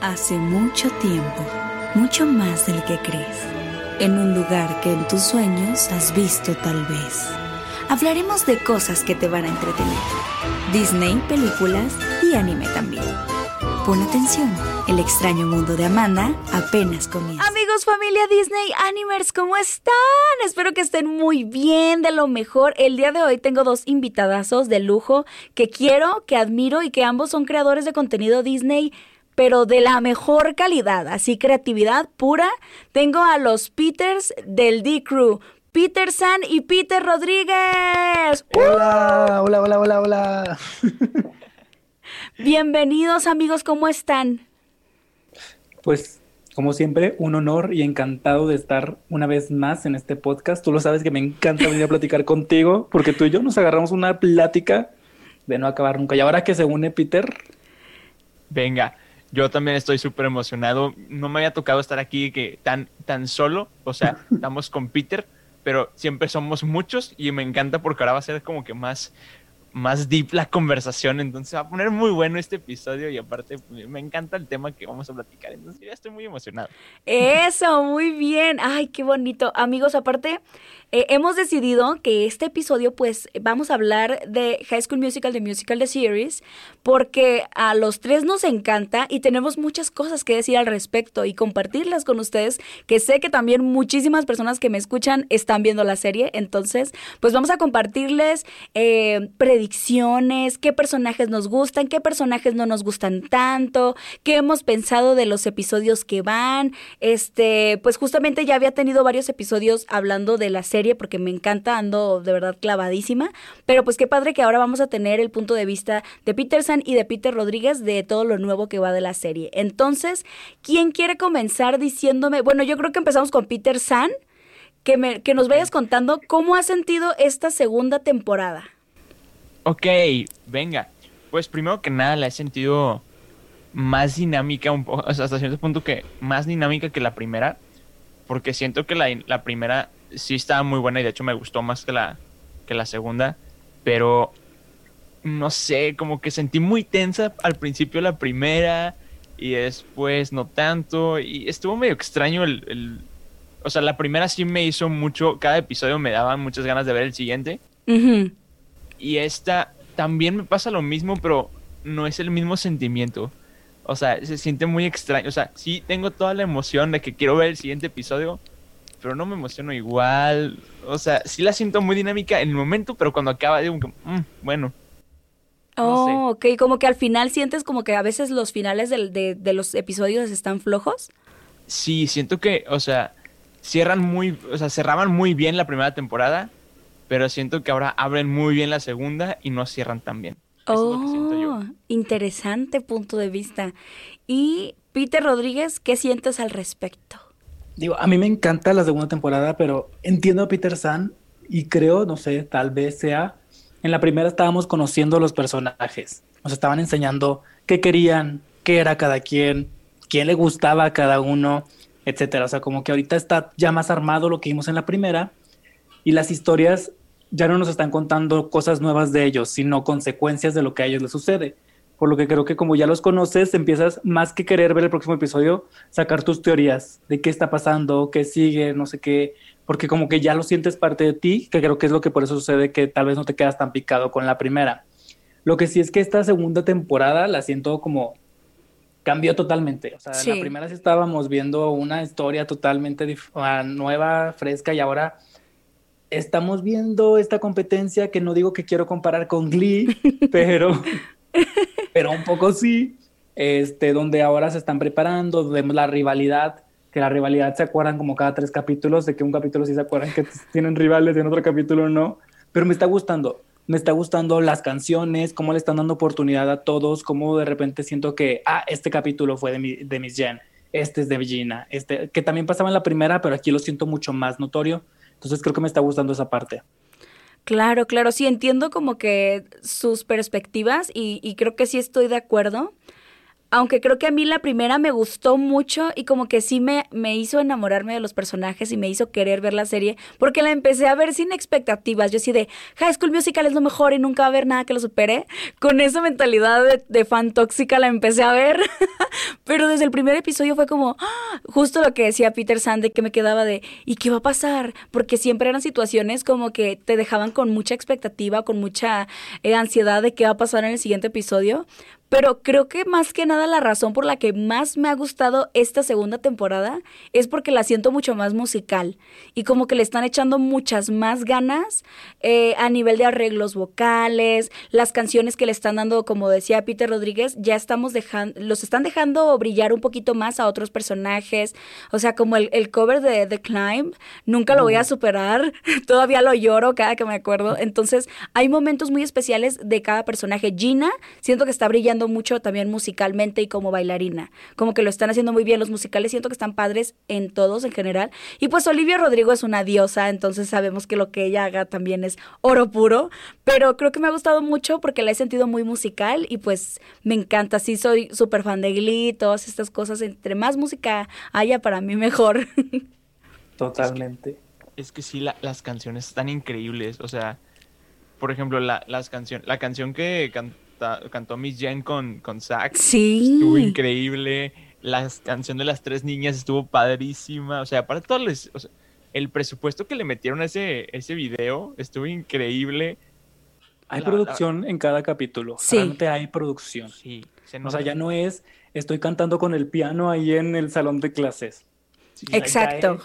Hace mucho tiempo, mucho más del que crees, en un lugar que en tus sueños has visto tal vez. Hablaremos de cosas que te van a entretener. Disney, películas y anime también. Pon atención, el extraño mundo de Amanda apenas comienza. Amigos, familia Disney Animers, ¿cómo están? Espero que estén muy bien, de lo mejor. El día de hoy tengo dos invitadazos de lujo que quiero, que admiro y que ambos son creadores de contenido Disney pero de la mejor calidad, así creatividad pura. Tengo a los Peters del D-Crew. Peter San y Peter Rodríguez. Hola, hola, hola, hola, hola. Bienvenidos amigos, ¿cómo están? Pues como siempre, un honor y encantado de estar una vez más en este podcast. Tú lo sabes que me encanta venir a platicar contigo porque tú y yo nos agarramos una plática de no acabar nunca. Y ahora que se une Peter. Venga, yo también estoy súper emocionado. No me había tocado estar aquí que tan, tan solo. O sea, estamos con Peter, pero siempre somos muchos y me encanta porque ahora va a ser como que más, más deep la conversación. Entonces va a poner muy bueno este episodio y aparte me encanta el tema que vamos a platicar. Entonces ya estoy muy emocionado. Eso, muy bien. Ay, qué bonito. Amigos, aparte, eh, hemos decidido que este episodio, pues, vamos a hablar de High School Musical, de Musical, de Series, porque a los tres nos encanta y tenemos muchas cosas que decir al respecto y compartirlas con ustedes, que sé que también muchísimas personas que me escuchan están viendo la serie. Entonces, pues vamos a compartirles eh, predicciones, qué personajes nos gustan, qué personajes no nos gustan tanto, qué hemos pensado de los episodios que van. Este, pues justamente ya había tenido varios episodios hablando de la serie porque me encanta, ando de verdad clavadísima. Pero pues qué padre que ahora vamos a tener el punto de vista de Peter San y de Peter Rodríguez de todo lo nuevo que va de la serie. Entonces, ¿quién quiere comenzar diciéndome? Bueno, yo creo que empezamos con Peter San. Que, me, que nos vayas contando cómo ha sentido esta segunda temporada. Ok, venga. Pues primero que nada la he sentido más dinámica, un poco, hasta cierto punto que más dinámica que la primera, porque siento que la, la primera sí estaba muy buena y de hecho me gustó más que la, que la segunda, pero no sé, como que sentí muy tensa al principio la primera y después no tanto y estuvo medio extraño el, o sea, la primera sí me hizo mucho, cada episodio me daba muchas ganas de ver el siguiente. Y esta también me pasa lo mismo, pero no es el mismo sentimiento. O sea, se siente muy extraño. O sea, sí tengo toda la emoción de que quiero ver el siguiente episodio, pero no me emociono igual. O sea, sí la siento muy dinámica en el momento, pero cuando acaba digo, mm, bueno. Oh, ok, como que al final sientes como que a veces los finales de, de, los episodios están flojos. Sí, siento que, o sea, cierran muy, o sea, cerraban muy bien la primera temporada, pero siento que ahora abren muy bien la segunda y no cierran tan bien. oh, interesante punto de vista. Y Peter Rodríguez, ¿qué sientes al respecto? Digo, a mí me encanta la segunda temporada, pero entiendo a Peter San y creo, no sé, tal vez sea, en la primera estábamos conociendo a los personajes, nos estaban enseñando qué querían, qué era cada quien, quién le gustaba a cada uno, etcétera. O sea, como que ahorita está ya más armado lo que vimos en la primera y las historias ya no nos están contando cosas nuevas de ellos, sino consecuencias de lo que a ellos les sucede por lo que creo que como ya los conoces, empiezas más que querer ver el próximo episodio, sacar tus teorías de qué está pasando, qué sigue, no sé qué, porque como que ya lo sientes parte de ti, que creo que es lo que por eso sucede que tal vez no te quedas tan picado con la primera. Lo que sí es que esta segunda temporada la siento como cambió totalmente. O sea, en la primera sí estábamos viendo una historia totalmente nueva, fresca, y ahora estamos viendo esta competencia que no digo que quiero comparar con Glee, pero pero un poco sí, este, donde ahora se están preparando, vemos la rivalidad, que la rivalidad se acuerdan como cada tres capítulos, de que un capítulo sí se acuerdan que tienen rivales y en otro capítulo no, pero me está gustando, me está gustando las canciones, cómo le están dando oportunidad a todos, cómo de repente siento que, ah, este capítulo fue de, mi, de Miss Jen, este es de Gina, este, que también pasaba en la primera, pero aquí lo siento mucho más notorio, entonces creo que me está gustando esa parte. Claro, claro, sí entiendo como que sus perspectivas y, creo que sí estoy de acuerdo. Aunque creo que a mí la primera me gustó mucho y como que sí me, me hizo enamorarme de los personajes y me hizo querer ver la serie, porque la empecé a ver sin expectativas. Yo así de High School Musical es lo mejor y nunca va a haber nada que lo supere. Con esa mentalidad de, fan tóxica la empecé a ver, pero desde el primer episodio fue como ¡ah! justo lo que decía Peter Sande, que me quedaba de ¿y qué va a pasar? Porque siempre eran situaciones como que te dejaban con mucha expectativa, con mucha eh, ansiedad de qué va a pasar en el siguiente episodio. Pero creo que más que nada la razón por la que más me ha gustado esta segunda temporada es porque la siento mucho más musical y como que le están echando muchas más ganas eh, a nivel de arreglos vocales, las canciones que le están dando, como decía Peter Rodríguez, ya estamos dejando, los están dejando brillar un poquito más a otros personajes, o sea, como el, el cover de The Climb, nunca lo voy a superar, todavía lo lloro cada que me acuerdo, entonces hay momentos muy especiales de cada personaje. Gina, siento que está brillando mucho también musicalmente y como bailarina. Como que lo están haciendo muy bien los musicales, siento que están padres en todos en general. Y pues Olivia Rodrigo es una diosa, entonces sabemos que lo que ella haga también es oro puro, pero creo que me ha gustado mucho porque la he sentido muy musical y pues me encanta, sí soy súper fan de Glee, todas estas cosas, entre más música haya para mí mejor. Totalmente. Es que, sí, las canciones están increíbles, o sea, por ejemplo, la, las canción, la canción que cantó Miss Jen con, con Zach. Sí. Estuvo increíble. La canción de las tres niñas estuvo padrísima. O sea, para todos el presupuesto que le metieron a ese, ese video estuvo increíble. Hay producción en cada capítulo. Sí. Realmente hay producción. Sí. o sea, ya no es estoy cantando con el piano ahí en el salón de clases. Exacto.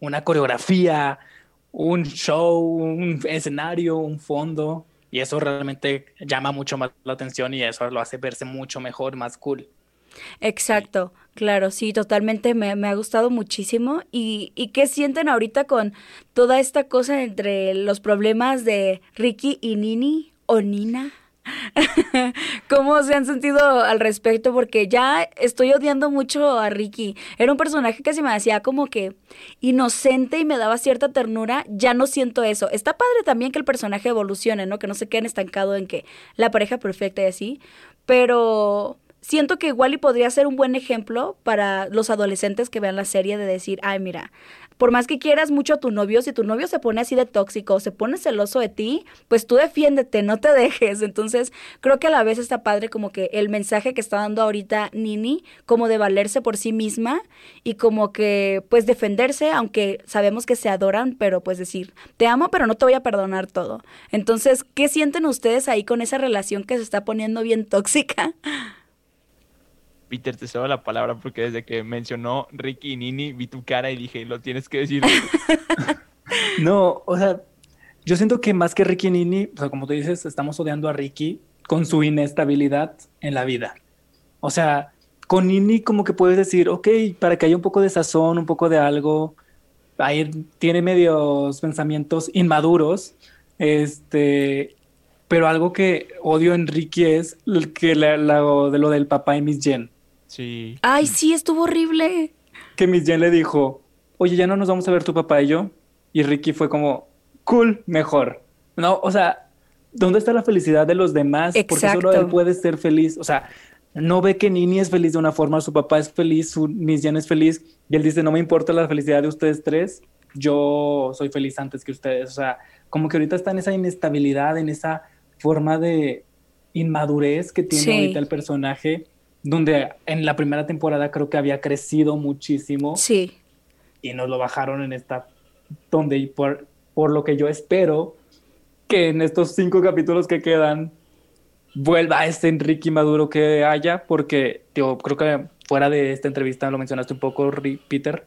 Una coreografía, un show, un escenario, un fondo. Y eso realmente llama mucho más la atención y eso lo hace verse mucho mejor, más cool. Exacto, claro, sí, totalmente me, me ha gustado muchísimo. ¿Y, ¿Y qué sienten ahorita con toda esta cosa entre los problemas de Ricky y Nini o Nina? ¿Cómo se han sentido al respecto? Porque ya estoy odiando mucho a Ricky. Era un personaje que se me hacía como que inocente y me daba cierta ternura. Ya no siento eso. Está padre también que el personaje evolucione, ¿no? Que no se queden estancado en que la pareja perfecta y así. Pero siento que igual y podría ser un buen ejemplo para los adolescentes que vean la serie de decir, ay, mira, por más que quieras mucho a tu novio, si tu novio se pone así de tóxico, se pone celoso de ti, pues tú defiéndete, no te dejes. Entonces, creo que a la vez está padre como que el mensaje que está dando ahorita Nini, como de valerse por sí misma y como que pues defenderse, aunque sabemos que se adoran, pero pues decir, te amo, pero no te voy a perdonar todo. Entonces, ¿qué sienten ustedes ahí con esa relación que se está poniendo bien tóxica? Peter, te cedo la palabra porque desde que mencionó Ricky y Nini vi tu cara y dije, lo tienes que decir. no, o sea, yo siento que más que Ricky y Nini, o sea, como tú dices, estamos odiando a Ricky con su inestabilidad en la vida. O sea, con Nini como que puedes decir, ok, para que haya un poco de sazón, un poco de algo, ahí tiene medios pensamientos inmaduros, este, pero algo que odio en Ricky es que de lo del papá y Miss Jen. Sí. Ay, sí, estuvo horrible. Que Miss Jen le dijo, oye, ya no nos vamos a ver tu papá y yo. Y Ricky fue como, cool, mejor. No, o sea, ¿dónde está la felicidad de los demás? Porque solo él puede ser feliz. O sea, no ve que Nini es feliz de una forma, su papá es feliz, su Miss Jen es feliz. Y él dice, no me importa la felicidad de ustedes tres, yo soy feliz antes que ustedes. O sea, como que ahorita está en esa inestabilidad, en esa forma de inmadurez que tiene ahorita el personaje donde en la primera temporada creo que había crecido muchísimo. Sí. Y nos lo bajaron en esta, donde por, por lo que yo espero que en estos cinco capítulos que quedan vuelva este Enrique Maduro que haya, porque yo creo que fuera de esta entrevista lo mencionaste un poco, Peter,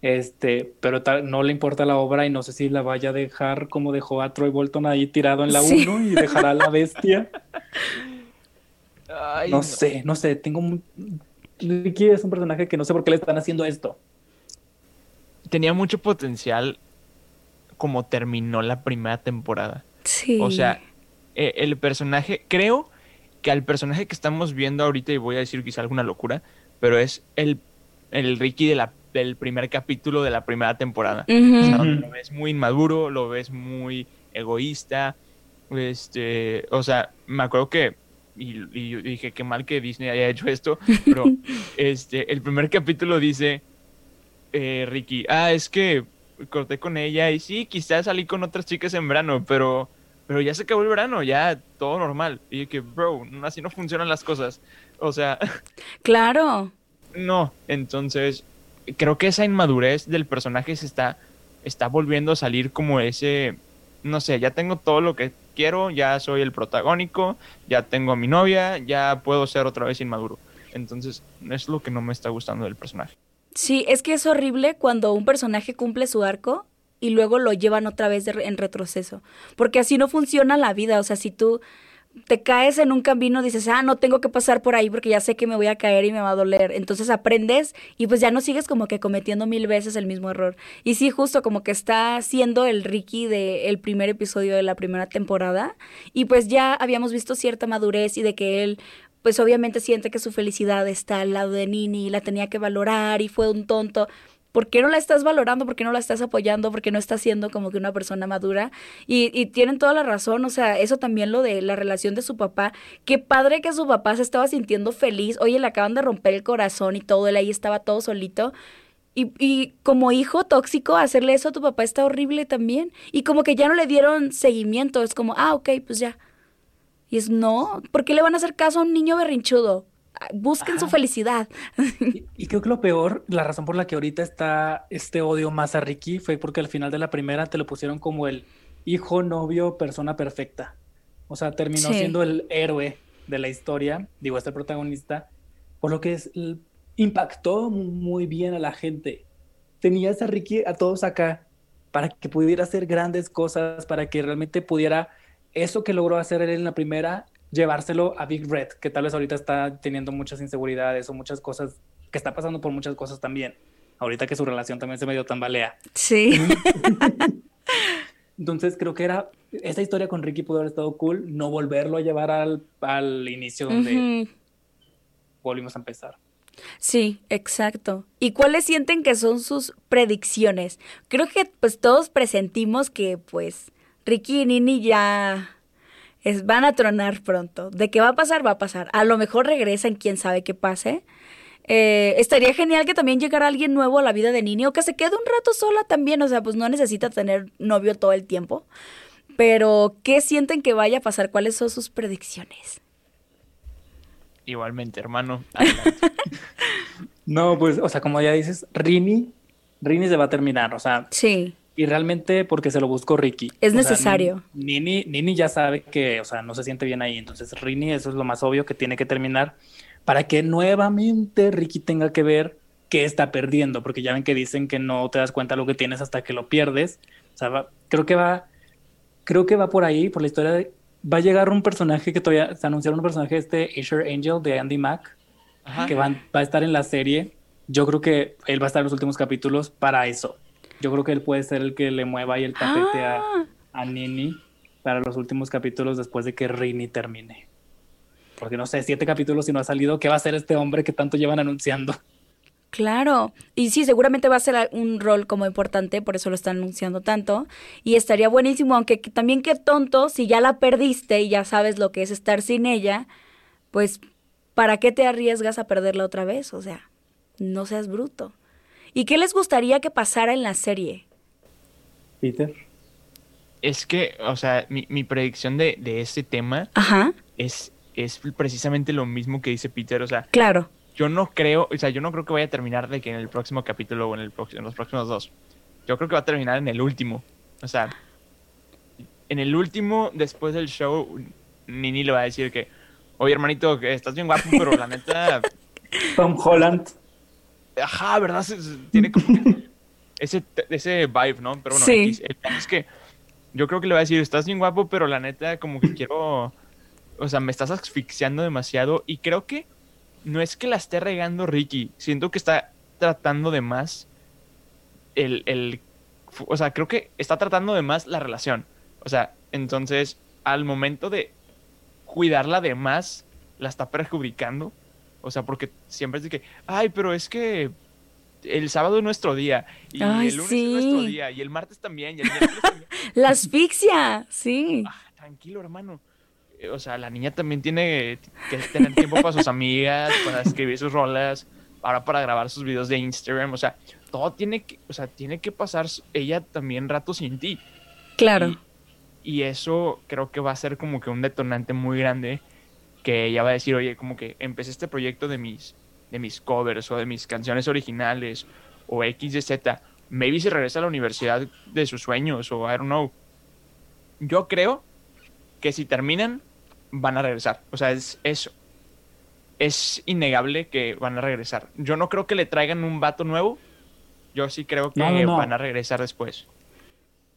este, pero no le importa la obra y no sé si la vaya a dejar como dejó a Troy Bolton ahí tirado en la 1 y dejará a la bestia. no, sé, no sé, tengo un... Ricky es un personaje que no sé por qué le están haciendo esto. Tenía mucho potencial como terminó la primera temporada. Sí. O sea, eh, el personaje, creo que al personaje que estamos viendo ahorita, y voy a decir quizá alguna locura, pero es el, el Ricky de la, del primer capítulo de la primera temporada. lo ves muy inmaduro, lo ves muy egoísta. Este, o sea, me acuerdo que y, y yo dije, qué mal que Disney haya hecho esto, pero este, el primer capítulo dice, eh, Ricky, ah, es que corté con ella y sí, quizás salí con otras chicas en verano, pero, pero ya se acabó el verano, ya todo normal. Y yo que, bro, así no funcionan las cosas. O sea... Claro. No, entonces creo que esa inmadurez del personaje se está, está volviendo a salir como ese, no sé, ya tengo todo lo que quiero, ya soy el protagónico, ya tengo a mi novia, ya puedo ser otra vez inmaduro. Entonces, es lo que no me está gustando del personaje. Sí, es que es horrible cuando un personaje cumple su arco y luego lo llevan otra vez en retroceso. Porque así no funciona la vida. O sea, si tú te caes en un camino, dices, ah, no tengo que pasar por ahí porque ya sé que me voy a caer y me va a doler. Entonces aprendes y pues ya no sigues como que cometiendo mil veces el mismo error. Y sí, justo como que está siendo el Ricky del primer episodio de la primera temporada. Y pues ya habíamos visto cierta madurez y de que él pues obviamente siente que su felicidad está al lado de Nini y la tenía que valorar y fue un tonto. ¿Por qué no la estás valorando? ¿Por qué no la estás apoyando? ¿Por qué no estás siendo como que una persona madura? Y, y, tienen toda la razón, o sea, eso también lo de la relación de su papá. Qué padre que su papá se estaba sintiendo feliz. Oye, le acaban de romper el corazón y todo, él ahí estaba todo solito. Y, y como hijo tóxico, hacerle eso a tu papá está horrible también. Y como que ya no le dieron seguimiento, es como, ah, ok, pues ya. Y es, no, ¿por qué le van a hacer caso a un niño berrinchudo? Busquen su felicidad. Y, creo que lo peor, la razón por la que ahorita está este odio más a Ricky fue porque al final de la primera te lo pusieron como el hijo, novio, persona perfecta. O sea, terminó siendo el héroe de la historia, digo, este protagonista, por lo que es, impactó muy bien a la gente. Tenías a Ricky a todos acá para que pudiera hacer grandes cosas, para que realmente pudiera eso que logró hacer él en la primera, llevárselo a Big Red, que tal vez ahorita está teniendo muchas inseguridades o muchas cosas, que está pasando por muchas cosas también. Ahorita que su relación también se medio tambalea. Sí. Entonces creo que era, esa historia con Ricky pudo haber estado cool, no volverlo a llevar al, al inicio donde volvimos a empezar. Sí, exacto. ¿Y cuáles sienten que son sus predicciones? Creo que pues todos presentimos que pues Ricky y Nini ya es, van a tronar pronto. De qué va a pasar, va a pasar. A lo mejor regresan, quién sabe qué pase. Eh, estaría genial que también llegara alguien nuevo a la vida de Nini o que se quede un rato sola también. O sea, pues no necesita tener novio todo el tiempo. Pero, ¿qué sienten que vaya a pasar? ¿Cuáles son sus predicciones? Igualmente, hermano. no, pues, o sea, como ya dices, Rini, Rini se va a terminar, o sea. Sí y realmente porque se lo buscó Ricky. Es necesario. Nini, Nini ya sabe que, o sea, no se siente bien ahí, entonces Rini, eso es lo más obvio que tiene que terminar para que nuevamente Ricky tenga que ver qué está perdiendo, porque ya ven que dicen que no te das cuenta lo que tienes hasta que lo pierdes. O sea, creo que va, creo que va por ahí, por la historia de, va a llegar un personaje que todavía se anunciaron un personaje este Asher Angel de Andy Mack, que va, va a estar en la serie. Yo creo que él va a estar en los últimos capítulos para eso yo creo que él puede ser el que le mueva ahí el tapete a, ah. a, Nini para los últimos capítulos después de que Rini termine. Porque no sé, siete capítulos y no ha salido, ¿qué va a hacer este hombre que tanto llevan anunciando? Claro, y sí, seguramente va a ser un rol como importante, por eso lo están anunciando tanto. Y estaría buenísimo, aunque también qué tonto, si ya la perdiste y ya sabes lo que es estar sin ella, pues, ¿para qué te arriesgas a perderla otra vez? O sea, no seas bruto. ¿Y qué les gustaría que pasara en la serie? Peter. Es que, o sea, mi, predicción de, este tema Es, es precisamente lo mismo que dice Peter. O sea, claro. Yo no creo, o sea, yo no creo que vaya a terminar de que en el próximo capítulo o en, el en los próximos dos. Yo creo que va a terminar en el último. O sea, en el último, después del show, Nini le va a decir que, oye, hermanito, que estás bien guapo, pero la neta... Tom Holland. Ajá, ¿verdad? Tiene como ese, ese vibe, ¿no? Pero bueno, sí. es que yo creo que le voy a decir, estás bien guapo, pero la neta como que quiero... O sea, me estás asfixiando demasiado y creo que no es que la esté regando Ricky, siento que está tratando de más el, el... O sea, creo que está tratando de más la relación. O sea, entonces, al momento de cuidarla de más, la está perjudicando o sea, porque siempre es de que, ay, pero es que el sábado es nuestro día, y el lunes es nuestro día, y el martes también, y el miércoles también. La asfixia, sí. Ah, tranquilo, hermano. o sea, la niña también tiene que tener tiempo para sus amigas, para escribir sus rolas, para, para grabar sus videos de Instagram, o sea, todo tiene que, o sea, tiene que pasar ella también rato sin ti. Claro. Y, y eso creo que va a ser como que un detonante muy grande que ella va a decir, oye, como que empecé este proyecto de mis, de mis covers o de mis canciones originales o X, Y, Z. Maybe se regresa a la universidad de sus sueños o I don't know. Yo creo que si terminan, van a regresar. O sea, es eso. Es innegable que van a regresar. Yo no creo que le traigan un vato nuevo. Yo sí creo que No, no, no. van a regresar después.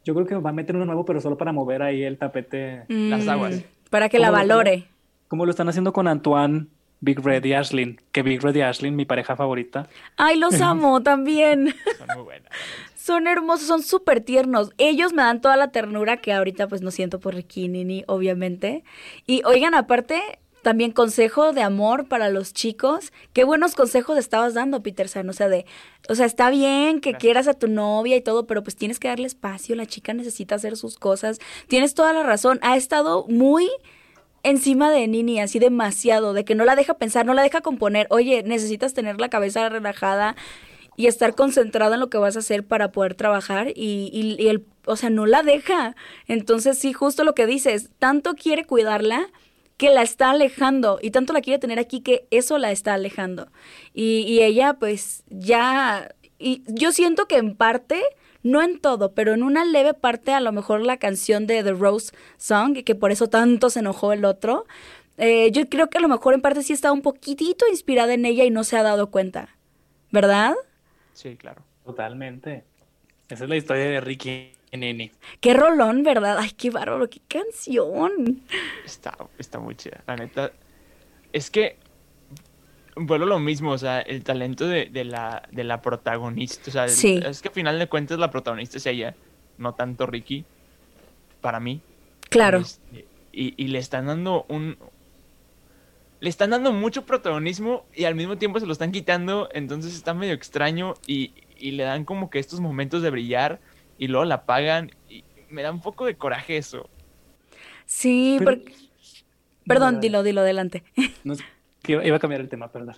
Yo creo que va a meter uno nuevo, pero solo para mover ahí el tapete. Las Mm, aguas. Para que la ¿Cómo lo- valore. Como lo están haciendo con Antoine, Big Red y Ashlyn. Que Big Red y Ashlyn, mi pareja favorita. Ay, los amo también. Son muy buenas. Son hermosos, son súper tiernos. Ellos me dan toda la ternura que ahorita pues no siento por Ricky Nini, obviamente. Y oigan, aparte, también consejo de amor para los chicos. Qué buenos consejos estabas dando, Peter San. O sea, de, o sea, está bien que Gracias. quieras a tu novia y todo, pero pues tienes que darle espacio. La chica necesita hacer sus cosas. Tienes toda la razón. Ha estado muy encima de Nini, así demasiado, de que no la deja pensar, no la deja componer. Oye, necesitas tener la cabeza relajada y estar concentrada en lo que vas a hacer para poder trabajar y, y- y el, o sea, no la deja. Entonces, sí, justo lo que dices, tanto quiere cuidarla que la está alejando y tanto la quiere tener aquí que eso la está alejando. Y, y ella, pues, ya, y yo siento que en parte, no en todo, pero en una leve parte, a lo mejor la canción de The Rose Song, que por eso tanto se enojó el otro, eh, yo creo que a lo mejor en parte sí está un poquitito inspirada en ella y no se ha dado cuenta. ¿Verdad? Sí, claro. Totalmente. Esa es la historia de Ricky Nini. Qué rolón, ¿verdad? Ay, qué bárbaro, qué canción. Está, está muy chida. La neta. Es que. Vuelvo lo mismo, o sea, el talento de, de la, de la protagonista. O sea, el- Sí. es que al final de cuentas la protagonista es ella, no tanto Ricky. Para mí. Claro. Este, Y, y le están dando un. Le están dando mucho protagonismo y al mismo tiempo se lo están quitando. Entonces está medio extraño y, y le dan como que estos momentos de brillar y luego la apagan. Y me da un poco de coraje eso. Sí, Pero- porque... Perdón, No, dilo, dilo, adelante. No que iba iba a cambiar el tema, perdón.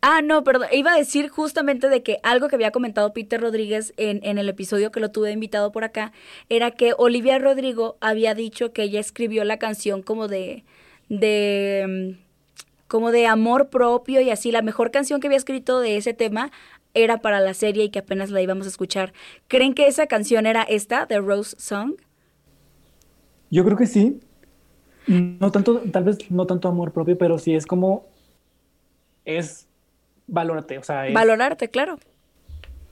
Ah, no, perdón. Iba a decir justamente de que algo que había comentado Peter Rodríguez en, en el episodio que lo tuve invitado por acá era que Olivia Rodrigo había dicho que ella escribió la canción como de. de. mm, como de amor propio y así. La mejor canción que había escrito de ese tema era para la serie y que apenas la íbamos a escuchar. ¿Creen que esa canción era esta, The Rose Song? Yo creo que sí. No tanto, tal vez no tanto amor propio, pero sí es como es valórate, o sea, es Valorarte, claro.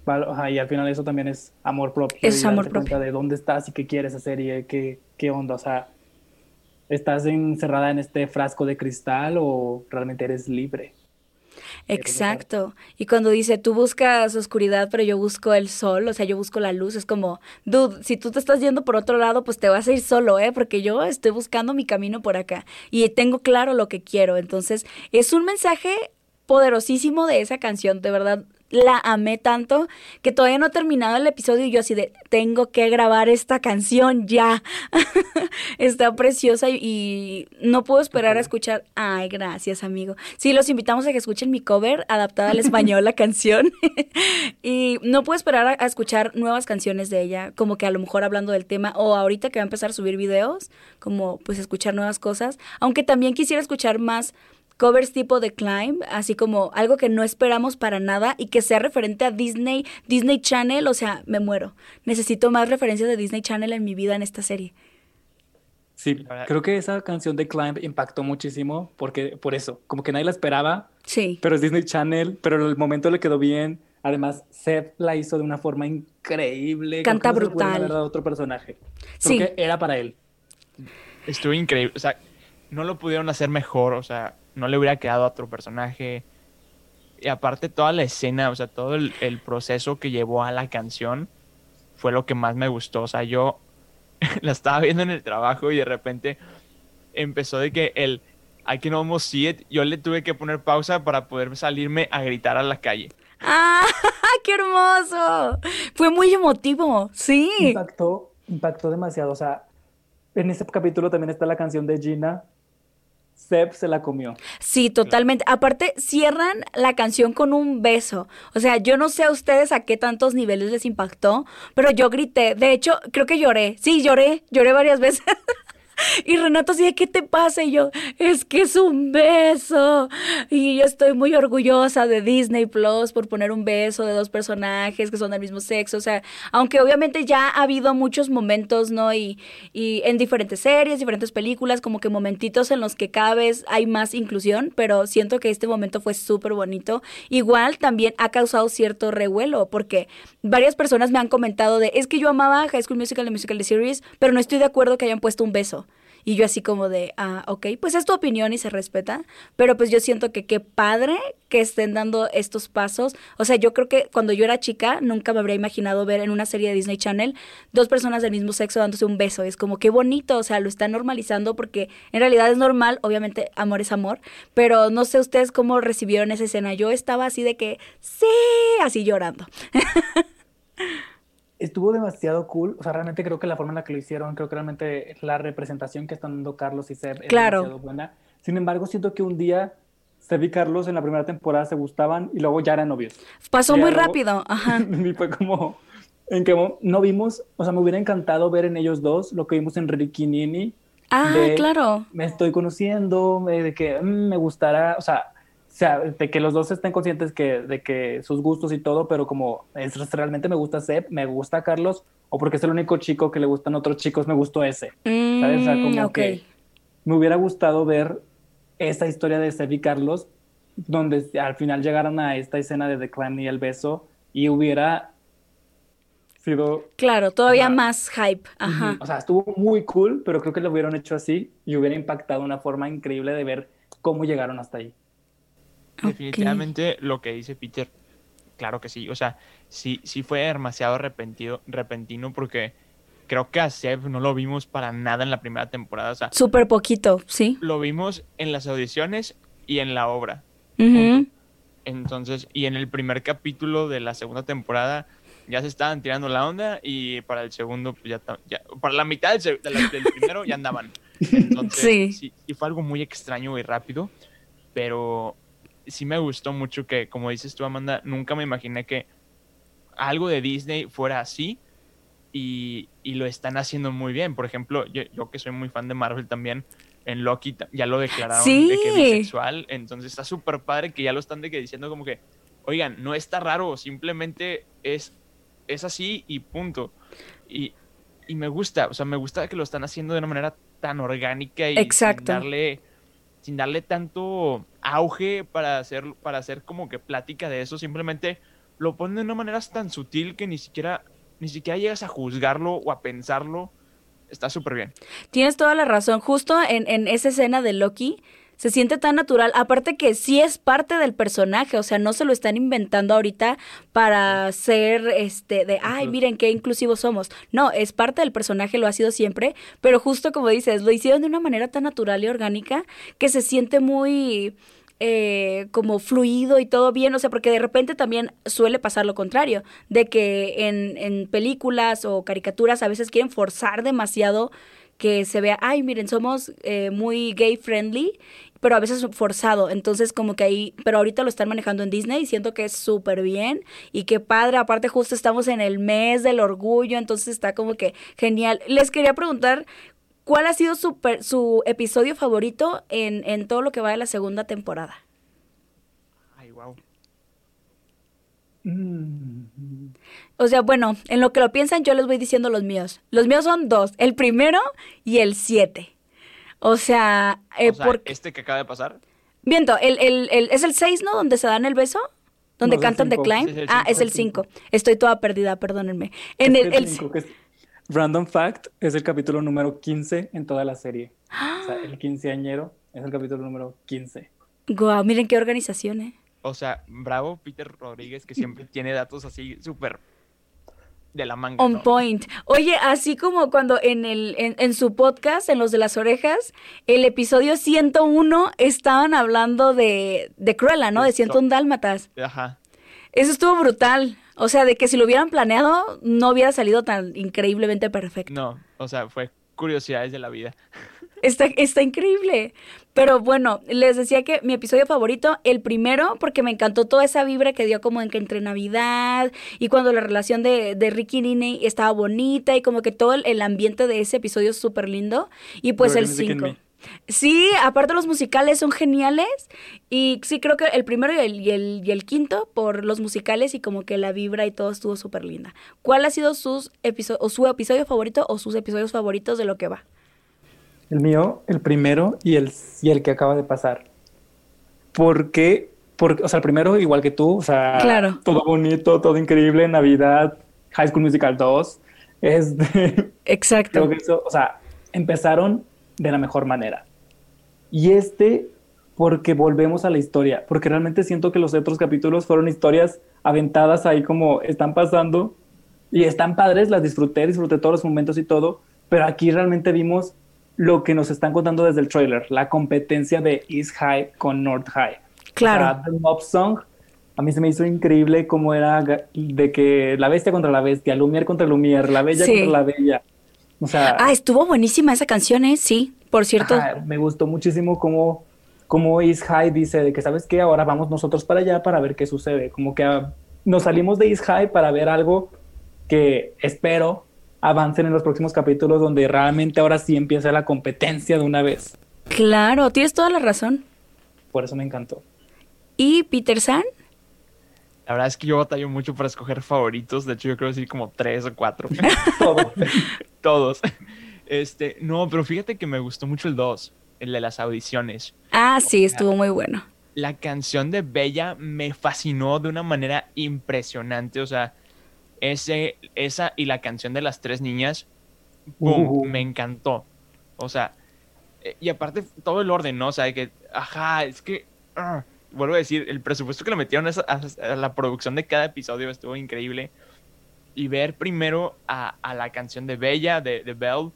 ajá, y al final eso también es amor propio. Es y amor propio. de dónde estás y qué quieres hacer y qué, qué onda, o sea, ¿estás encerrada en este frasco de cristal o realmente eres libre? Exacto. Y cuando dice, tú buscas oscuridad, pero yo busco el sol, o sea, yo busco la luz, es como, dude, si tú te estás yendo por otro lado, pues te vas a ir solo, ¿eh? Porque yo estoy buscando mi camino por acá y tengo claro lo que quiero. Entonces, es un mensaje poderosísimo de esa canción, de verdad. La amé tanto que todavía no he terminado el episodio y yo así de, tengo que grabar esta canción ya. Está preciosa y, y no puedo esperar a escuchar. Ay, gracias, amigo. Sí, los invitamos a que escuchen mi cover adaptada al español, la canción. y no puedo esperar a, a escuchar nuevas canciones de ella, como que a lo mejor hablando del tema, o ahorita que va a empezar a subir videos, como pues escuchar nuevas cosas. Aunque también quisiera escuchar más covers tipo de Climb, así como algo que no esperamos para nada y que sea referente a Disney, Disney Channel, o sea, me muero. Necesito más referencias de Disney Channel en mi vida en esta serie. Sí, creo que esa canción de Climb impactó muchísimo porque por eso, como que nadie la esperaba, Sí. pero es Disney Channel, pero el momento le quedó bien. Además, Seth la hizo de una forma increíble. Creo Canta que no se brutal. a otro personaje. Creo Sí. que era para él. Estuvo increíble. O sea, no lo pudieron hacer mejor. O sea, no le hubiera quedado a otro personaje. Y aparte, toda la escena, o sea, todo el, el proceso que llevó a la canción fue lo que más me gustó. O sea, yo la estaba viendo en el trabajo y de repente empezó de que el I can almost see it. Yo le tuve que poner pausa para poder salirme a gritar a la calle. ¡Ah! ¡Qué hermoso! Fue muy emotivo, sí. Impactó, impactó demasiado. O sea, en ese capítulo también está la canción de Gina. Seb se la comió. Sí, totalmente. Aparte, cierran la canción con un beso. O sea, yo no sé a ustedes a qué tantos niveles les impactó, pero yo grité. De hecho, creo que lloré. Sí, lloré. Lloré varias veces. Y Renato así ¿qué te pasa? Y yo, es que es un beso. Y yo estoy muy orgullosa de Disney Plus por poner un beso de dos personajes que son del mismo sexo. O sea, aunque obviamente ya ha habido muchos momentos, ¿no? Y, y en diferentes series, diferentes películas, como que momentitos en los que cada vez hay más inclusión, pero siento que este momento fue súper bonito. Igual también ha causado cierto revuelo, porque varias personas me han comentado de, es que yo amaba High School Musical, The Musical, The Series, pero no estoy de acuerdo que hayan puesto un beso. Y yo así como de, ah, ok, pues es tu opinión y se respeta, pero pues yo siento que qué padre que estén dando estos pasos. O sea, yo creo que cuando yo era chica nunca me habría imaginado ver en una serie de Disney Channel dos personas del mismo sexo dándose un beso. Es como qué bonito, o sea, lo están normalizando porque en realidad es normal, obviamente amor es amor, pero no sé ustedes cómo recibieron esa escena. Yo estaba así de que, sí, así llorando. estuvo demasiado cool. O sea, realmente creo que la forma en la que lo hicieron, creo que realmente la representación que están dando Carlos y Seb es demasiado buena. Sin embargo, siento que un día Seb y Carlos en la primera temporada se gustaban y luego ya eran novios. Pasó muy rápido, ajá. y fue como, en que no vimos, o sea, me hubiera encantado ver en ellos dos lo que vimos en Ricky Nini. Ah, claro. Me estoy conociendo, de que mm, me gustará, o sea, sea, de que los dos estén conscientes que, de que sus gustos y todo, pero como es, realmente me gusta Seb, me gusta Carlos, o porque es el único chico que le gustan otros chicos, me gustó ese. ¿Sabes? O sea, como mm, que me hubiera gustado ver esa historia de Seb y Carlos, donde al final llegaran a esta escena de The Clan y el beso, y hubiera sido... Claro, todavía más hype. Ajá. O sea, estuvo muy cool, pero creo que lo hubieran hecho así y hubiera impactado una forma increíble de ver cómo llegaron hasta ahí. Definitivamente lo que dice Peter, claro que sí. O sea, sí, sí fue demasiado repentino, repentino porque creo que a Seb no lo vimos para nada en la primera temporada. O sea, Súper poquito, sí. Lo vimos en las audiciones y en la obra. Entonces, y en el primer capítulo de la segunda temporada ya se estaban tirando la onda y para el segundo, pues ya, ya para la mitad del, primero ya andaban. Entonces, sí. sí. Y fue algo muy extraño y rápido, pero sí me gustó mucho que, como dices tú, Amanda, nunca me imaginé que algo de Disney fuera así y, lo están haciendo muy bien. Por ejemplo, yo, que soy muy fan de Marvel también, en Loki ya lo declararon de que es bisexual, entonces está súper padre que ya lo están de que diciendo como que, oigan, no está raro, simplemente es, es así y punto. Y, y me gusta, o sea, me gusta que lo están haciendo de una manera tan orgánica y Exacto. darle sin darle tanto auge para hacer, para hacer como que plática de eso, simplemente lo ponen de una manera tan sutil que ni siquiera, ni siquiera llegas a juzgarlo o a pensarlo. Está súper bien. Tienes toda la razón. Justo en, en esa escena de Loki, se siente tan natural. Aparte que sí es parte del personaje, o sea, no se lo están inventando ahorita para ser este de, ay, miren qué inclusivos somos. No, es parte del personaje, lo ha sido siempre, pero justo como dices, lo hicieron de una manera tan natural y orgánica que se siente muy eh, como fluido y todo bien, o sea, porque de repente también suele pasar lo contrario, de que en, en películas o caricaturas a veces quieren forzar demasiado que se vea, ay, miren, somos eh, muy gay friendly, pero a veces forzado. Entonces, como que ahí, pero ahorita lo están manejando en Disney y siento que es súper bien y qué padre. Aparte, justo estamos en el mes del orgullo, entonces está como que genial. Les quería preguntar. ¿Cuál ha sido su, su episodio favorito en, en todo lo que va de la segunda temporada? Ay, wow. Mm. O sea, bueno, en lo que lo piensan, yo les voy diciendo los míos. Los míos son dos, el primero y el siete. O sea, eh, porque... ¿este que acaba de pasar? Viento, el, el, el, es el seis, ¿no? Donde se dan el beso. Donde cantan The Climb. ah, es el cinco. Estoy toda perdida, perdónenme. En el, el, Random Fact es el capítulo número 15 en toda la serie. O sea, el quinceañero es el capítulo número 15. Guau, miren qué organización, ¿eh? O sea, bravo Peter Rodríguez que siempre tiene datos así súper de la manga. On point. Oye, así como cuando en, el, en, su podcast, en Los de las Orejas, el episodio 101 estaban hablando de, de Cruella, ¿no? De 101 Dálmatas. Ajá. Eso estuvo brutal. O sea, de que si lo hubieran planeado, no hubiera salido tan increíblemente perfecto. No, o sea, fue curiosidades de la vida. Está, está increíble. Pero bueno, les decía que mi episodio favorito, el primero, porque me encantó toda esa vibra que dio como en que entre Navidad y cuando la relación de, de Ricky y Nene estaba bonita y como que todo el, el ambiente de ese episodio es súper lindo. Y pues el Music in 5. Me. Sí, aparte los musicales son geniales y sí creo que el primero y el, y el, y el quinto por los musicales y como que la vibra y todo estuvo súper linda. ¿Cuál ha sido sus episo- o su episodio favorito o sus episodios favoritos de lo que va? El mío, el primero y el, y el que acaba de pasar. Porque, porque, o sea, el primero igual que tú, o sea, Claro. todo bonito, todo increíble, Navidad, High School Musical 2. Este, Exacto. creo que eso, o sea, empezaron de la mejor manera. Y este, porque volvemos a la historia, porque realmente siento que los otros capítulos fueron historias aventadas ahí como están pasando y están padres, las disfruté, disfruté todos los momentos y todo, pero aquí realmente vimos lo que nos están contando desde el trailer, la competencia de East High con North High. Claro. O sea, The Mob Song, a mí se me hizo increíble cómo era de que la bestia contra la bestia, Lumière contra Lumière, la bella Sí. contra la bella. O sea, Ah, estuvo buenísima esa canción, ¿eh? Sí, por cierto. Ajá, me gustó muchísimo cómo, cómo East High dice de que, ¿sabes qué? Ahora vamos nosotros para allá para ver qué sucede. Como que ah, nos salimos de East High para ver algo que espero avancen en los próximos capítulos donde realmente ahora sí empieza la competencia de una vez. Claro, tienes toda la razón. Por eso me encantó. ¿Y Peter San? La verdad es que yo batallo mucho para escoger favoritos. De hecho, yo creo decir como tres o cuatro. Todo. Todos. Este, no, pero fíjate que me gustó mucho el 2, el de las audiciones. Ah, sí, estuvo muy bueno. La canción de Bella me fascinó de una manera impresionante. O sea, ese, esa y la canción de las tres niñas. Uh. me encantó. O sea, eh, y aparte todo el orden, ¿no? O sea, que, ajá, es que, ah, vuelvo a decir, el presupuesto que le metieron a, esa- a- a la producción de cada episodio estuvo increíble. Y ver primero a, a la canción de Bella, de, de Belle,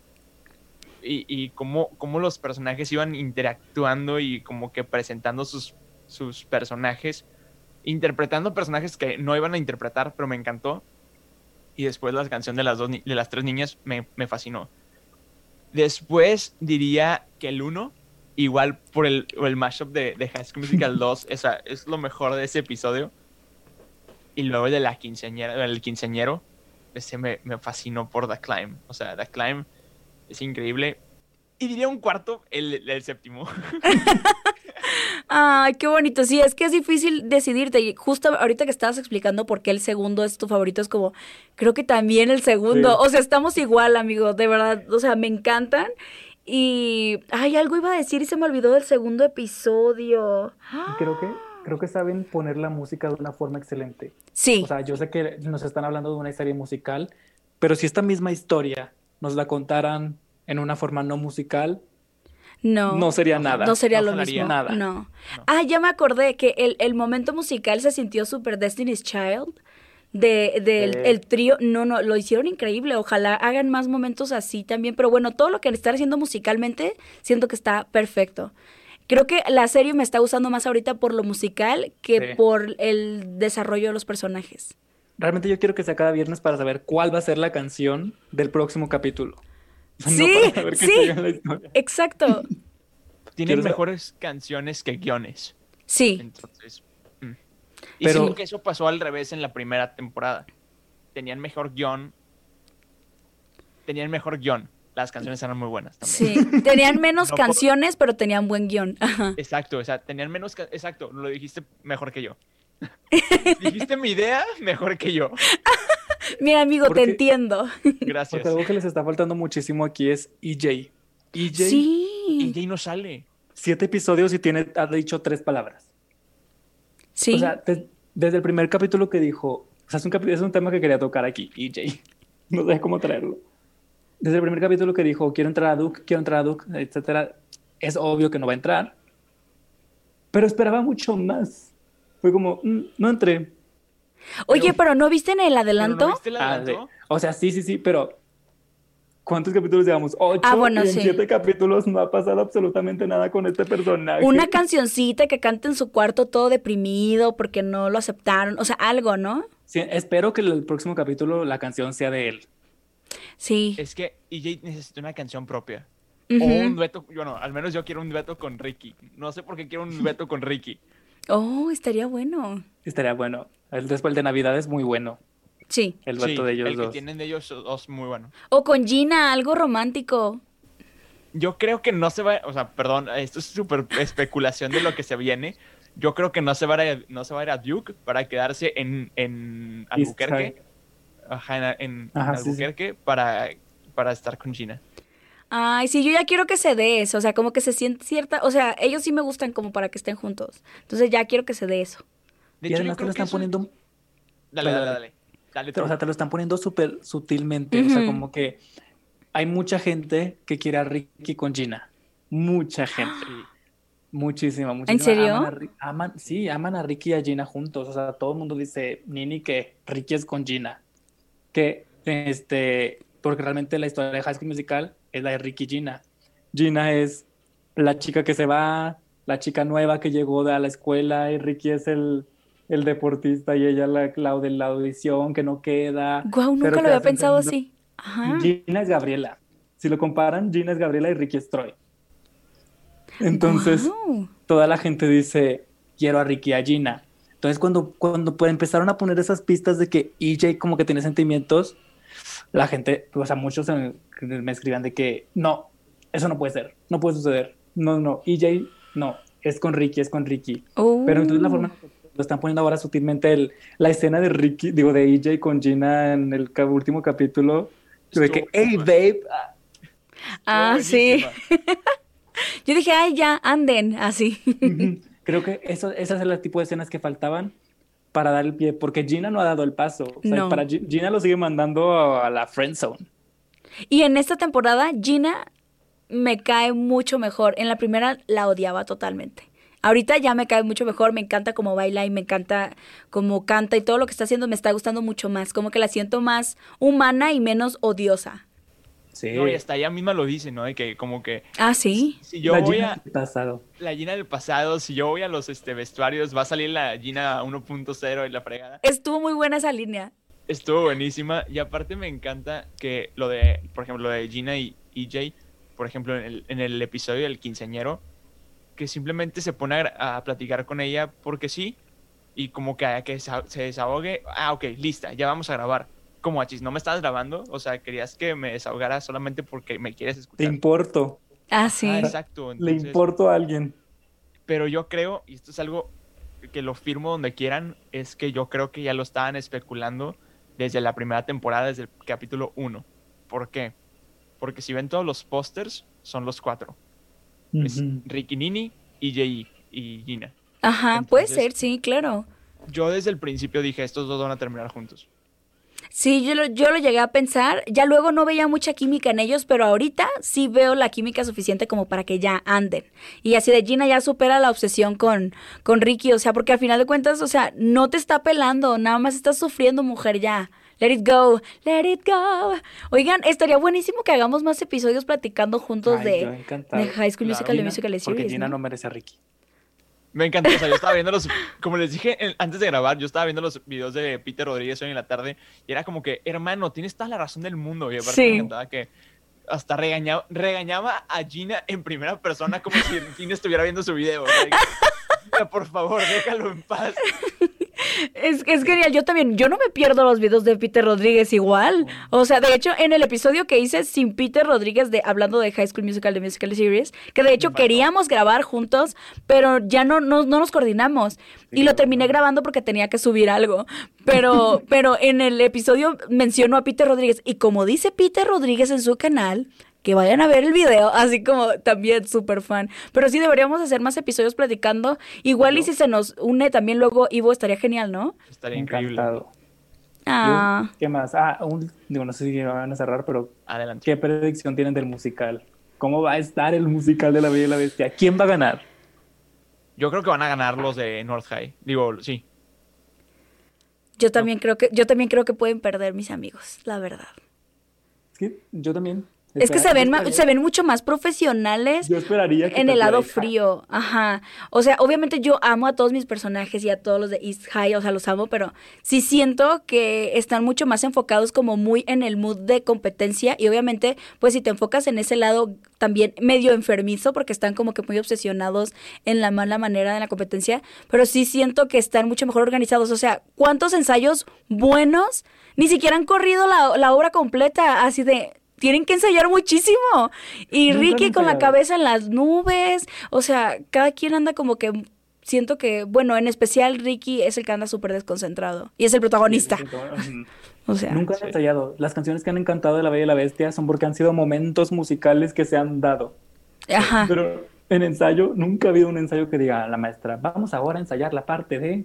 y, y cómo, cómo los personajes iban interactuando y como que presentando sus, sus personajes, interpretando personajes que no iban a interpretar, pero me encantó. Y después la canción de las, dos, de las tres niñas me, me fascinó. Después diría que el 1, igual por el, el mashup de, de High School Musical 2, esa, es lo mejor de ese episodio. Y luego el de la quinceañera, el quinceañero, ese me, me fascinó por The Climb. O sea, The Climb es increíble. Y diría un cuarto, el, el séptimo. Ay, qué bonito. Sí, es que es difícil decidirte. Y justo ahorita que estabas explicando por qué el segundo es tu favorito, es como, creo que también el segundo. Sí. O sea, estamos igual, amigo, de verdad. O sea, me encantan. Y, ay, algo iba a decir y se me olvidó del segundo episodio. Creo que, creo que saben poner la música de una forma excelente. Sí, O sea, yo sé que nos están hablando de una historia musical, pero si esta misma historia nos la contaran en una forma no musical, no. no sería nada. No sería No lo sonaría mismo. nada. No. No. Ah, ya me acordé que el, el momento musical se sintió súper Destiny's Child. De, del Sí. el trío, no, no, lo hicieron increíble. Ojalá hagan más momentos así también. Pero bueno, todo lo que están haciendo musicalmente, siento que está perfecto. Creo que la serie me está gustando más ahorita por lo musical que Sí. por el desarrollo de los personajes. Realmente yo quiero que sea cada viernes para saber cuál va a ser la canción del próximo capítulo. Sí, para saber qué sí. la historia. Exacto. Tienen mejores canciones que guiones. Sí. Entonces. mm. Y Pero- siento que eso pasó al revés en la primera temporada. Tenían mejor guion. Tenían mejor guion. Las canciones eran muy buenas también. Sí. Tenían menos No por- canciones, pero tenían buen guion. Ajá. Exacto, o sea, tenían menos. ca- Exacto, lo dijiste mejor que yo. dijiste mi idea mejor que yo. Mira, amigo, te Porque- entiendo. Gracias. Porque algo que les está faltando muchísimo aquí es EJ. EJ, Sí. Jay no sale. siete episodios y tiene, ha dicho tres palabras. Sí. O sea, de- desde el primer capítulo que dijo, o sea, es un, es un tema que quería tocar aquí, EJ. No sé cómo traerlo. Desde el primer capítulo que dijo, quiero entrar a Duke, quiero entrar a Duke, etcétera, es obvio que no va a entrar. Pero esperaba mucho más. Fue como, "Mm, no entré. Oye, pero- pero ¿no viste en el ¿Pero adelanto? no viste el Ah, de- adelanto? o sea, sí, sí, sí, pero ¿cuántos capítulos llevamos? Ocho. Ah, bueno, y en sí. siete capítulos no ha pasado absolutamente nada con este personaje. Una cancioncita que canta en su cuarto todo deprimido porque no lo aceptaron. O sea, algo, ¿no? Sí, espero que el próximo capítulo la canción sea de él. Sí. es que EJ necesita una canción propia. O un dueto, bueno, al menos yo quiero un dueto con Ricky. No sé por qué quiero un dueto con Ricky. Oh, estaría bueno. Estaría bueno. El después de Navidad es muy bueno. Sí. El Sí, de ellos el que dos. tienen de ellos dos muy bueno. O con Gina, algo romántico. Yo creo que no se va, o sea, perdón, esto es súper especulación de lo que se viene. Yo creo que no se va a ir, no se va a, ir a Duke para quedarse en, en Albuquerque. Ajá, en, en Ajá, sí, sí. Albuquerque Para, para estar con Gina. Ay, sí, yo ya quiero que se dé eso. O sea, como que se siente cierta. O sea, ellos sí me gustan como para que estén juntos. Entonces ya quiero que se dé eso. De y hecho, además te lo están eso- poniendo, Dale, Dale, dale, dale. dale. Dale te- o sea, te lo están poniendo súper sutilmente. O sea, como que hay mucha gente que quiere a Ricky con Gina. Mucha gente. Muchísima, muchísima. serio? Aman a Ri- aman- sí, aman a Ricky y a Gina juntos. O sea, todo el mundo dice, Nini, que Ricky es con Gina. Que, este, porque realmente la historia de High School Musical es la de Ricky y Gina. Gina es la chica que se va, la chica nueva que llegó de a la escuela y Ricky es el, el deportista y ella la, la de la audición que no queda. Guau, nunca pero lo había pensado así. Ajá. Gina es Gabriela. Si lo comparan, Gina es Gabriela y Ricky es Troy. Entonces, Guau. toda la gente dice, quiero a Ricky y a Gina. Entonces, cuando, cuando empezaron a poner esas pistas de que EJ como que tiene sentimientos, la gente, o sea, muchos en- me escribían de que no, eso no puede ser, no puede suceder. No, no, EJ no, es con Ricky, es con Ricky. Oh. Pero entonces la forma en lo están poniendo ahora sutilmente el, la escena de Ricky, digo, de EJ con Gina en el último capítulo, de que, hey, babe, ah, Ah, sí. Yo dije, ay, ya, anden, así. Creo que eso, esas son las tipo de escenas que faltaban para dar el pie, porque Gina no ha dado el paso. O sea, No. para Gi- Gina lo sigue mandando a la friend zone. Y en esta temporada, Gina me cae mucho mejor. En la primera la odiaba totalmente. Ahorita ya me cae mucho mejor, me encanta cómo baila y me encanta cómo canta y todo lo que está haciendo me está gustando mucho más. Como que la siento más humana y menos odiosa. Sí. No, y hasta ella misma lo dice, ¿no? De que como que Ah, sí. si yo la voy Gina a del pasado. la Gina del pasado, si yo voy a los este, vestuarios, va a salir la Gina 1.0 y la fregada. Estuvo muy buena esa línea. Estuvo buenísima y aparte me encanta que lo de, por ejemplo, lo de Gina y EJ, por ejemplo, en el, en el episodio del quinceañero, que simplemente se pone a, platicar con ella porque sí y como que, que se, se desahogue. Ah, ok, lista, ya vamos a grabar. Como achis, ¿no me estabas grabando? O sea, querías que me desahogara solamente porque me quieres Te escuchar. importo. Ah, sí. Ah, exacto. Le importo a alguien. pero yo creo, y esto es algo que lo firmo donde quieran, es que yo creo que ya lo estaban especulando desde la primera temporada, desde el capítulo 1. ¿Por qué? Porque si ven todos los pósters, son los cuatro. Es. Ricky Nini, EJ y Gina. Ajá, puede ser, sí, claro. Yo desde el principio dije, estos dos van a terminar juntos. Sí, yo lo, yo lo llegué a pensar. Ya luego no veía mucha química en ellos, pero ahorita sí veo la química suficiente como para que ya anden. Y así de Gina ya supera la obsesión con, con Ricky, o sea, porque al final de cuentas, o sea, no te está pelando, nada más estás sufriendo, mujer, ya. Let it go, let it go. Oigan, estaría buenísimo que hagamos más episodios platicando juntos Ay, de, de High School Claro. Musical, Gina- Musical, Porque Gina ¿no? no merece a Ricky. Me encantó, o sea, yo estaba viendo los, como les dije antes de grabar, yo estaba viendo los videos de Peter Rodríguez hoy en la tarde y era como que, hermano, tienes toda la razón del mundo. Y aparte Sí. me encantaba que hasta regañaba, regañaba a Gina en primera persona como si Gina estuviera viendo su video. Por favor, déjalo en paz. Es, es genial, yo también, yo no me pierdo los videos de Peter Rodríguez igual. O sea, de hecho, en el episodio que hice sin Peter Rodríguez de hablando de High School Musical, de Musical Series, que de hecho queríamos grabar juntos, pero ya no, no, no nos coordinamos. Y lo terminé grabando porque tenía que subir algo. Pero, pero en el episodio menciono a Peter Rodríguez. Y como dice Peter Rodríguez en su canal, que vayan a ver el video, así como también súper fan. Pero sí deberíamos hacer más episodios platicando. Igual y si se nos une también luego Ivo, estaría genial, ¿no? Estaría increíble. Encantado. Ah, ¿Qué más? Ah, un- digo, no sé si van a cerrar, pero Adelante. ¿qué predicción tienen del musical? ¿Cómo va a estar el musical de La Bella y la Bestia? ¿Quién va a ganar? Yo creo que van a ganar los de North High. Digo, sí. yo también creo que, yo también creo que pueden perder mis amigos, la verdad. Es que yo también Es que se ven, se ven mucho más profesionales yo esperaría en el lado frío. Ajá. O sea, obviamente yo amo a todos mis personajes y a todos los de East High, o sea, los amo, pero sí siento que están mucho más enfocados como muy en el mood de competencia y obviamente, pues si te enfocas en ese lado también medio enfermizo porque están como que muy obsesionados en la mala manera de la competencia, pero sí siento que están mucho mejor organizados. O sea, ¿cuántos ensayos buenos? Ni siquiera han corrido la, la obra completa, así de tienen que ensayar muchísimo. Y Ricky con la cabeza en las nubes. O sea, cada quien anda como que. Siento que, bueno, en especial Ricky es el que anda súper desconcentrado. Y es el protagonista. o sea. Nunca han ensayado. Las canciones que han encantado de La Bella y la Bestia son porque han sido momentos musicales que se han dado. Ajá. Pero en ensayo, nunca ha habido un ensayo que diga a la maestra, vamos ahora a ensayar la parte de.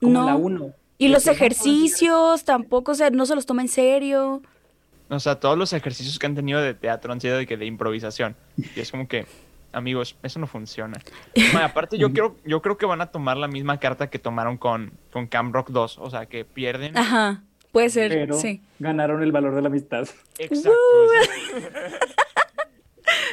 Como la uno. Y los ejercicios tampoco, o sea, no se los toma en serio. O sea, todos los ejercicios que han tenido de teatro han sido de, que de improvisación. Y es como que, amigos, eso no funciona. aparte, yo creo, yo creo que van a tomar la misma carta que tomaron con, con Cam Rock 2. O sea, que pierden. Ajá, puede ser, pero sí. Ganaron el valor de la amistad. Exacto.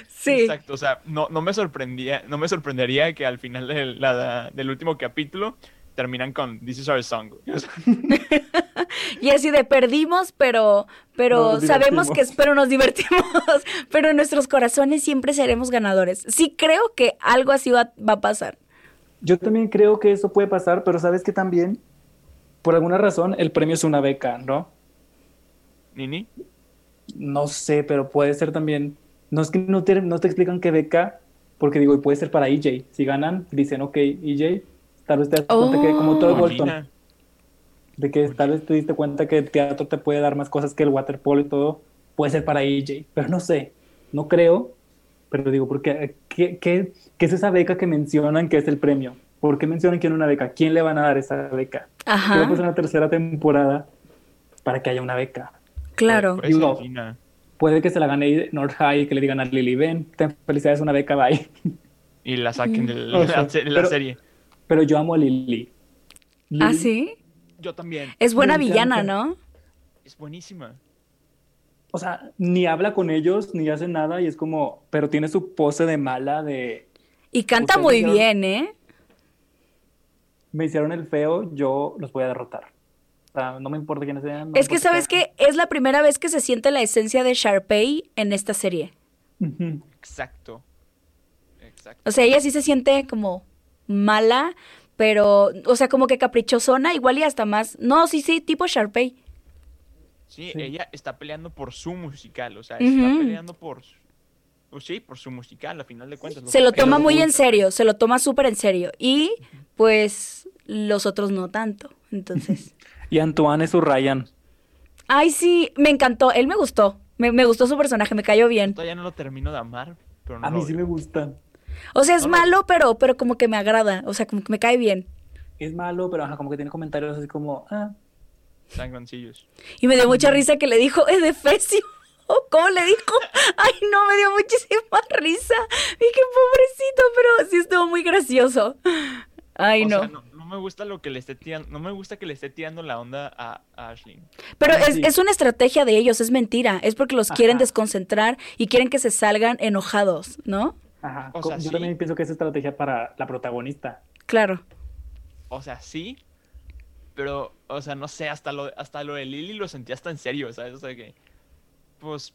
sí. Exacto, o sea, no, no me sorprendía, no me sorprendería que al final del último capítulo terminan con This is our song. y así de perdimos, pero, pero sabemos que, pero nos divertimos, pero en nuestros corazones siempre seremos ganadores. Sí creo que algo así va, va a pasar. Yo también creo que eso puede pasar, pero sabes que también, por alguna razón, el premio es una beca, ¿no? ¿Nini? No sé, pero puede ser también. No es que no te, no te explican qué beca, porque digo, puede ser para EJ. Si ganan, dicen, ok, EJ, Tal vez te das cuenta que, como todo Bolton, de que tal vez te diste cuenta que el teatro te puede dar más cosas que el waterpolo y todo, puede ser para EJ, pero no sé, no creo, pero digo, porque ¿qué, qué, qué es esa beca que mencionan que es el premio? ¿Por qué mencionan que hay una beca? ¿Quién le van a dar esa beca? Ajá. ¿Qué va a pasar en la tercera temporada para que haya una beca? Claro. puede que se la gane North High y que le digan a Lily, ven, ten felicidades, una beca, bye. Y la saquen de la, serie. Pero yo amo a Lily. ¿Ah, sí? Yo también. Es buena villana, ¿no? Es buenísima. O sea, ni habla con ellos, ni hace nada, y es como, pero tiene su pose de mala de... Y canta muy bien, ¿eh? Me hicieron el feo, yo los voy a derrotar. O sea, no me importa quiénes sean. es que, ¿sabes que Es la primera vez que se siente la esencia de Sharpay en esta serie. Exacto. Exacto. O sea, ella sí se siente como mala, pero, o sea, como que caprichosona, igual y hasta más. No, sí, sí, tipo Sharpay. Sí, ella está peleando por su musical, o sea, está peleando por. Pues sí, por su musical, a final de cuentas. Se lo toma muy en serio, se lo toma súper en serio. Y, pues, los otros no tanto, entonces. y Antoine es su Ryan. Ay, sí, me encantó, él me gustó. Me, me gustó su personaje, me cayó bien. Todavía no lo termino de amar, pero no A mí sí me gustan. O sea, es malo, pero, pero como que me agrada. O sea, como que me cae bien. Es malo, pero ajá, como que tiene comentarios así como, ah. Sangroncillos. Y me dio mucha risa que le dijo, es de Fecio. ¿Cómo le dijo? Ay, no, me dio muchísima risa. Dije, pobrecito, pero sí estuvo muy gracioso. Ay, no. no. me gusta lo que le esté tirando, no me gusta que le esté tirando la onda a, Ashley. Pero es, es, una estrategia de ellos, es mentira. Es porque los quieren desconcentrar y quieren que se salgan enojados, ¿no? Ajá. yo también pienso que es estrategia para la protagonista. Claro. O sea, sí. Pero, o sea, no sé, hasta lo, hasta lo de Lily lo sentí hasta en serio, ¿sabes? O sea que, pues,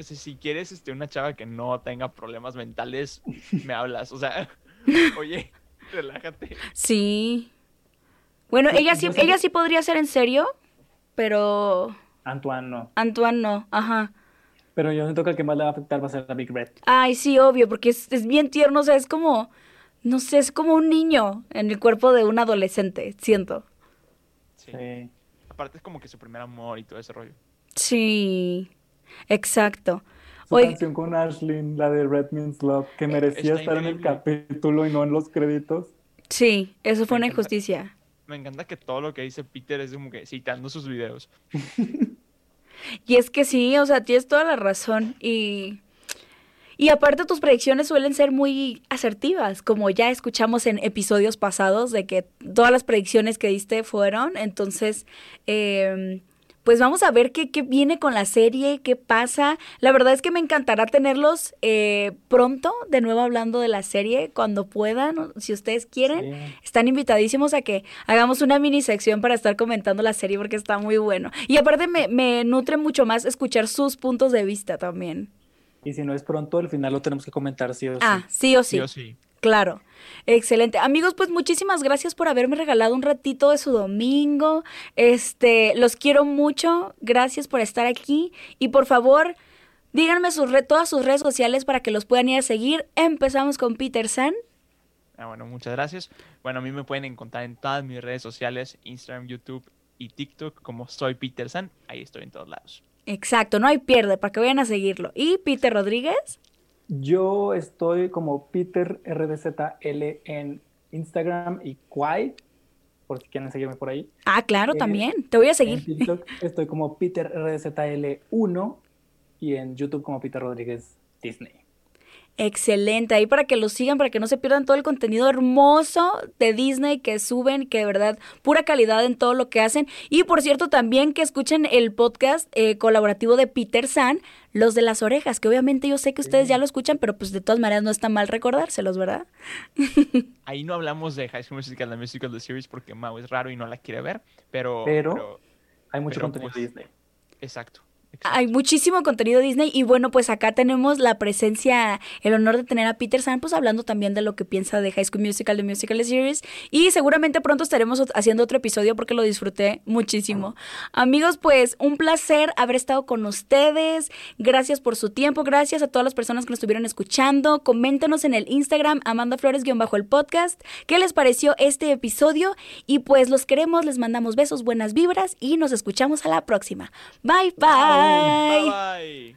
si quieres este, una chava que no tenga problemas mentales, me hablas. O sea, oye, relájate. Sí. Bueno, ella sí, ella sí podría ser en serio, pero... Antoine no. Antoine no, ajá. Pero yo siento que el que más le va a afectar va a ser la Big Red. Ay, sí, obvio, porque es, bien tierno, o sea, es como, no sé, es como un niño en el cuerpo de un adolescente, siento. Sí. Aparte es como que su primer amor y todo ese rollo. Sí, exacto. Su canción con Ashlyn, la de Red Means Love, que eh, merecía estar en el capítulo y no en los créditos. Sí, eso fue una injusticia. Me encanta que todo lo que dice Peter es como que citando sus videos. Y es que sí, o sea, tienes toda la razón. Y, y aparte tus predicciones suelen ser muy asertivas, como ya escuchamos en episodios pasados de que todas las predicciones que diste fueron. Entonces, em, pues vamos a ver qué, qué, viene con la serie, qué pasa. La verdad es que me encantará tenerlos eh, pronto, de nuevo hablando de la serie, cuando puedan, si ustedes quieren. Están invitadísimos a que hagamos una mini sección para estar comentando la serie porque está muy bueno. Y aparte me, me nutre mucho más escuchar sus puntos de vista también. Y si no es pronto, al final lo tenemos que comentar sí o sí. Ah, sí o sí. Sí o sí. Claro, excelente. Amigos, pues muchísimas gracias por haberme regalado un ratito de su domingo. Este, los quiero mucho. Gracias por estar aquí y por favor, díganme sus todas sus redes sociales para que los puedan ir a seguir. Empezamos con Peter San. Ah, bueno, muchas gracias. Bueno, a mí me pueden encontrar en todas mis redes sociales, Instagram, YouTube y TikTok como soy Peter San. Ahí estoy en todos lados. Exacto, no hay pierde para que vayan a seguirlo. ¿Y Peter Rodríguez? Yo estoy como Peter RDZL en Instagram y Quai, por si quieren seguirme por ahí. Ah, claro, también. Te voy a seguir. En TikTok estoy como Peter RDZL1 y en YouTube como Peter Rodríguez Disney. Excelente, ahí para que los sigan, para que no se pierdan todo el contenido hermoso de Disney que suben, que de verdad, pura calidad en todo lo que hacen. Y por cierto, también que escuchen el podcast eh, colaborativo de Peter San, Los de las Orejas, que obviamente yo sé que ustedes ya lo escuchan, pero pues de todas maneras no está mal recordárselos, ¿verdad? Ahí no hablamos de High School Musical, la musical, the series, porque Mau es raro y no la quiere ver, pero... Pero, hay mucho pero, contenido pues, Disney. Exacto. Hay muchísimo contenido Disney y bueno, pues acá tenemos la presencia, el honor de tener a Peter San, pues hablando también de lo que piensa de High School Musical, de Musical Series y seguramente pronto estaremos haciendo otro episodio porque lo disfruté muchísimo. Amigos, pues un placer haber estado con ustedes, gracias por su tiempo, gracias a todas las personas que nos estuvieron escuchando, coméntenos en el Instagram Amanda Flores-bajo el podcast, qué les pareció este episodio y pues los queremos, les mandamos besos, buenas vibras y nos escuchamos a la próxima. bye. bye. Bye bye.